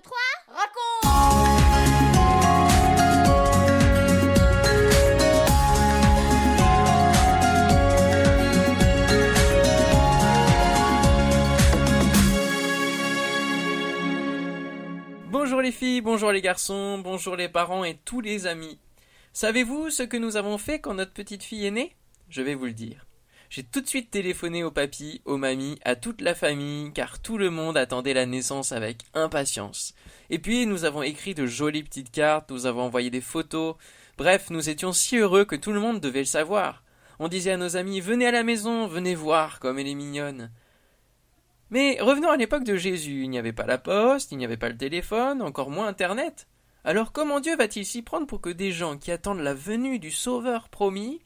2, 3, raconte Bonjour les filles, bonjour les garçons, bonjour les parents et tous les amis. Savez-vous ce que nous avons fait quand notre petite fille est née? Je vais vous le dire. J'ai tout de suite téléphoné au papy, aux mamies, à toute la famille, car tout le monde attendait la naissance avec impatience. Et puis nous avons écrit de jolies petites cartes, nous avons envoyé des photos. Bref, nous étions si heureux que tout le monde devait le savoir. On disait à nos amis Venez à la maison, venez voir comme elle est mignonne. Mais revenons à l'époque de Jésus, il n'y avait pas la poste, il n'y avait pas le téléphone, encore moins Internet. Alors comment Dieu va-t-il s'y prendre pour que des gens qui attendent la venue du Sauveur promis,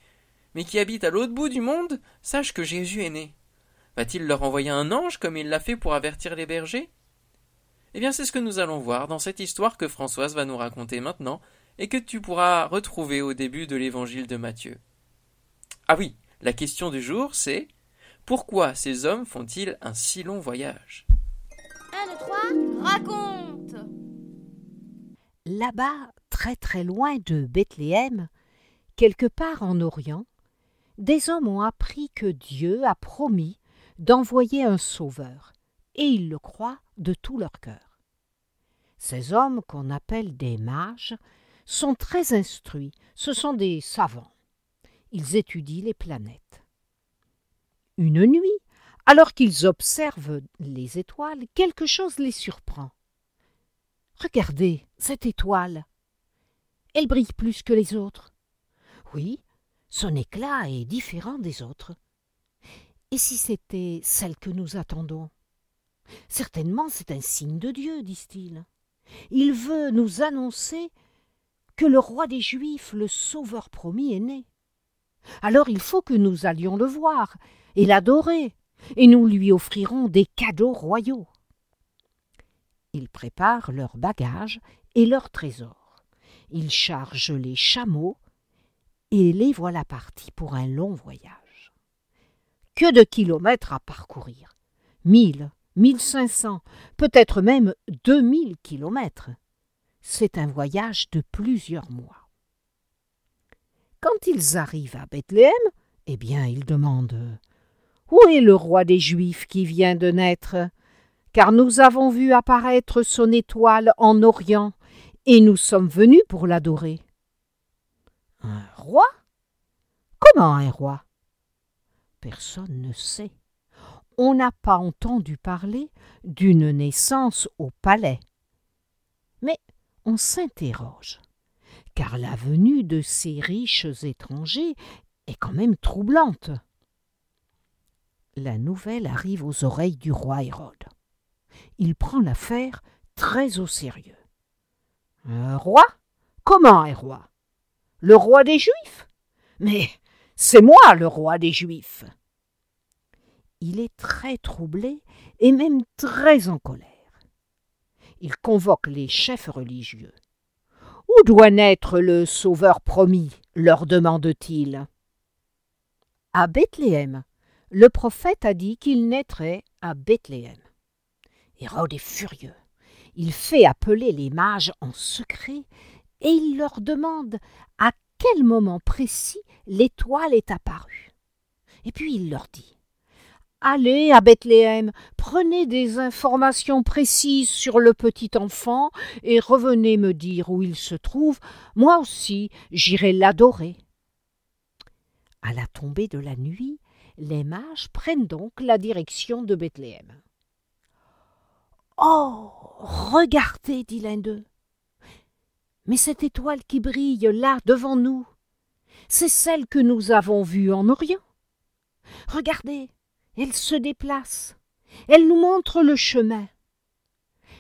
mais qui habitent à l'autre bout du monde, sachent que Jésus est né. Va-t-il leur envoyer un ange comme il l'a fait pour avertir les bergers? Eh bien c'est ce que nous allons voir dans cette histoire que Françoise va nous raconter maintenant et que tu pourras retrouver au début de l'évangile de Matthieu. Ah oui, la question du jour c'est pourquoi ces hommes font-ils un si long voyage? 1, 2, 3, raconte! Là-bas, très très loin de Bethléem, quelque part en Orient, des hommes ont appris que Dieu a promis d'envoyer un sauveur, et ils le croient de tout leur cœur. Ces hommes, qu'on appelle des mages, sont très instruits, ce sont des savants. Ils étudient les planètes. Une nuit, alors qu'ils observent les étoiles, quelque chose les surprend. Regardez cette étoile. Elle brille plus que les autres. Oui, son éclat est différent des autres. Et si c'était celle que nous attendons? Certainement c'est un signe de Dieu, disent-ils. Il veut nous annoncer que le roi des Juifs, le Sauveur promis, est né. Alors il faut que nous allions le voir et l'adorer, et nous lui offrirons des cadeaux royaux. Ils préparent leurs bagages et leurs trésors. Ils chargent les chameaux et les voilà partis pour un long voyage. Que de kilomètres à parcourir Mille, mille cinq cents, peut-être même deux mille kilomètres. C'est un voyage de plusieurs mois. Quand ils arrivent à Bethléem, eh bien, ils demandent Où est le roi des Juifs qui vient de naître? Car nous avons vu apparaître son étoile en Orient, et nous sommes venus pour l'adorer. Un roi? Comment un roi? Personne ne sait. On n'a pas entendu parler d'une naissance au palais. Mais on s'interroge, car la venue de ces riches étrangers est quand même troublante. La nouvelle arrive aux oreilles du roi Hérode. Il prend l'affaire très au sérieux. Un roi? Comment un roi? Le roi des Juifs Mais c'est moi le roi des Juifs. Il est très troublé et même très en colère. Il convoque les chefs religieux. Où doit naître le sauveur promis leur demande-t-il. À Bethléem. Le prophète a dit qu'il naîtrait à Bethléem. Hérode est furieux. Il fait appeler les mages en secret et il leur demande à quel moment précis l'étoile est apparue. Et puis il leur dit Allez à Bethléem, prenez des informations précises sur le petit enfant et revenez me dire où il se trouve. Moi aussi, j'irai l'adorer. À la tombée de la nuit, les mages prennent donc la direction de Bethléem. Oh. Regardez, dit l'un d'eux. Mais cette étoile qui brille là devant nous, c'est celle que nous avons vue en Orient. Regardez, elle se déplace, elle nous montre le chemin.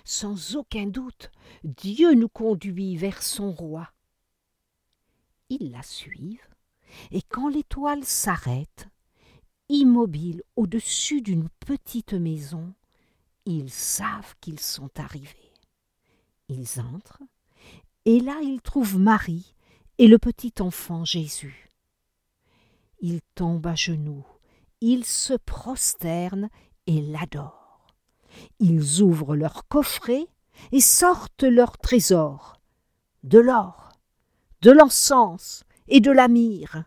Sans aucun doute, Dieu nous conduit vers son roi. Ils la suivent, et quand l'étoile s'arrête, immobile au-dessus d'une petite maison, ils savent qu'ils sont arrivés. Ils entrent, et là ils trouvent Marie et le petit enfant Jésus. Ils tombent à genoux, ils se prosternent et l'adorent. Ils ouvrent leur coffret, et sortent leurs trésors, de l'or, de l'encens et de la myrrhe.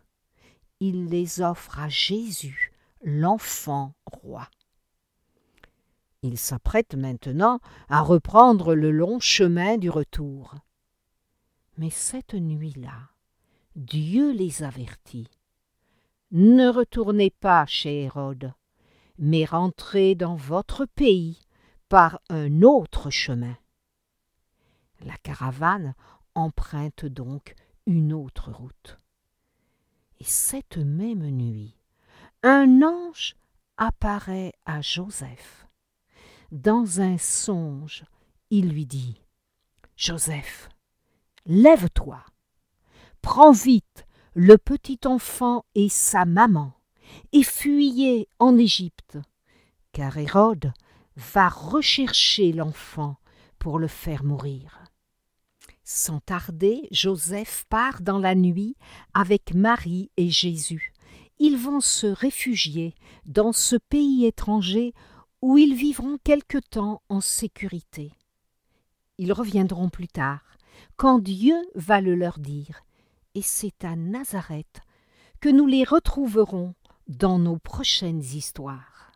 Ils les offrent à Jésus, l'enfant roi. Ils s'apprêtent maintenant à reprendre le long chemin du retour. Mais cette nuit-là, Dieu les avertit. Ne retournez pas chez Hérode, mais rentrez dans votre pays par un autre chemin. La caravane emprunte donc une autre route. Et cette même nuit, un ange apparaît à Joseph. Dans un songe, il lui dit Joseph, lève-toi, prends vite le petit enfant et sa maman, et fuyez en Égypte, car Hérode va rechercher l'enfant pour le faire mourir. Sans tarder, Joseph part dans la nuit avec Marie et Jésus. Ils vont se réfugier dans ce pays étranger où ils vivront quelque temps en sécurité. Ils reviendront plus tard, quand Dieu va le leur dire, et c'est à Nazareth que nous les retrouverons dans nos prochaines histoires.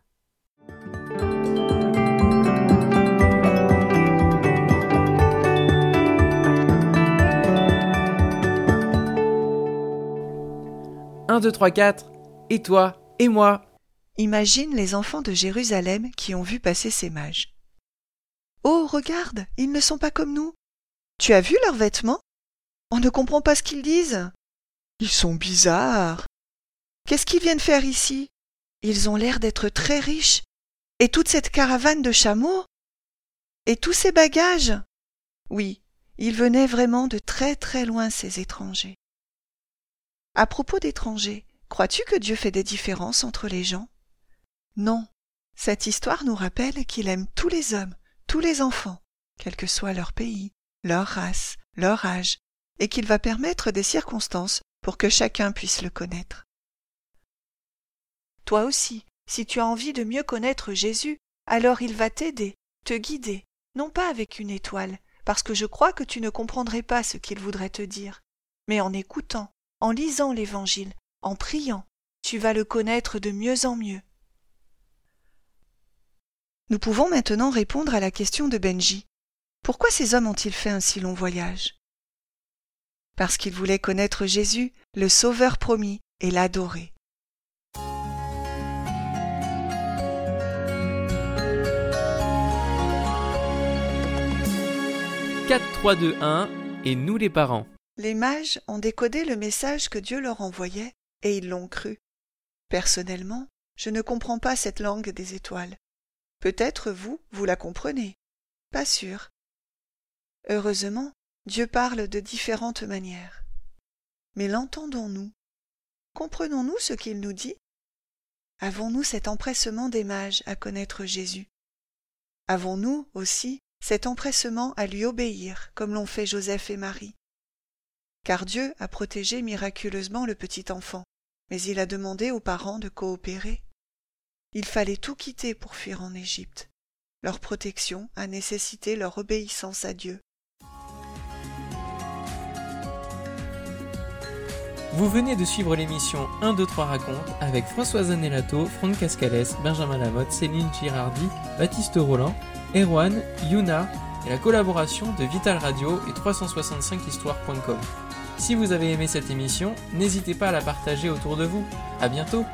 1, 2, 3, 4, et toi, et moi. Imagine les enfants de Jérusalem qui ont vu passer ces mages. Oh, regarde, ils ne sont pas comme nous. Tu as vu leurs vêtements? On ne comprend pas ce qu'ils disent. Ils sont bizarres. Qu'est-ce qu'ils viennent faire ici? Ils ont l'air d'être très riches. Et toute cette caravane de chameaux? Et tous ces bagages? Oui, ils venaient vraiment de très très loin, ces étrangers. À propos d'étrangers, crois-tu que Dieu fait des différences entre les gens? Non. Cette histoire nous rappelle qu'il aime tous les hommes, tous les enfants, quel que soit leur pays, leur race, leur âge, et qu'il va permettre des circonstances pour que chacun puisse le connaître. Toi aussi, si tu as envie de mieux connaître Jésus, alors il va t'aider, te guider, non pas avec une étoile, parce que je crois que tu ne comprendrais pas ce qu'il voudrait te dire, mais en écoutant, en lisant l'Évangile, en priant, tu vas le connaître de mieux en mieux. Nous pouvons maintenant répondre à la question de Benji. Pourquoi ces hommes ont-ils fait un si long voyage? Parce qu'ils voulaient connaître Jésus, le Sauveur promis, et l'adorer. « 4, 3, 2, 1, et nous les parents. Les mages ont décodé le message que Dieu leur envoyait et ils l'ont cru. Personnellement, je ne comprends pas cette langue des étoiles. Peut-être vous, vous la comprenez. Pas sûr. Heureusement, Dieu parle de différentes manières. Mais l'entendons-nous? Comprenons-nous ce qu'il nous dit? Avons-nous cet empressement des mages à connaître Jésus? Avons-nous aussi cet empressement à lui obéir comme l'ont fait Joseph et Marie? Car Dieu a protégé miraculeusement le petit enfant, mais il a demandé aux parents de coopérer. Il fallait tout quitter pour fuir en Égypte. Leur protection a nécessité leur obéissance à Dieu. Vous venez de suivre l'émission 1, 2, 3 raconte avec Françoise Anelato, Franck Cascales, Benjamin Lamotte, Céline Girardi, Baptiste Roland, Erwan, Yuna et la collaboration de Vital Radio et 365histoire.com. Si vous avez aimé cette émission, n'hésitez pas à la partager autour de vous. À bientôt!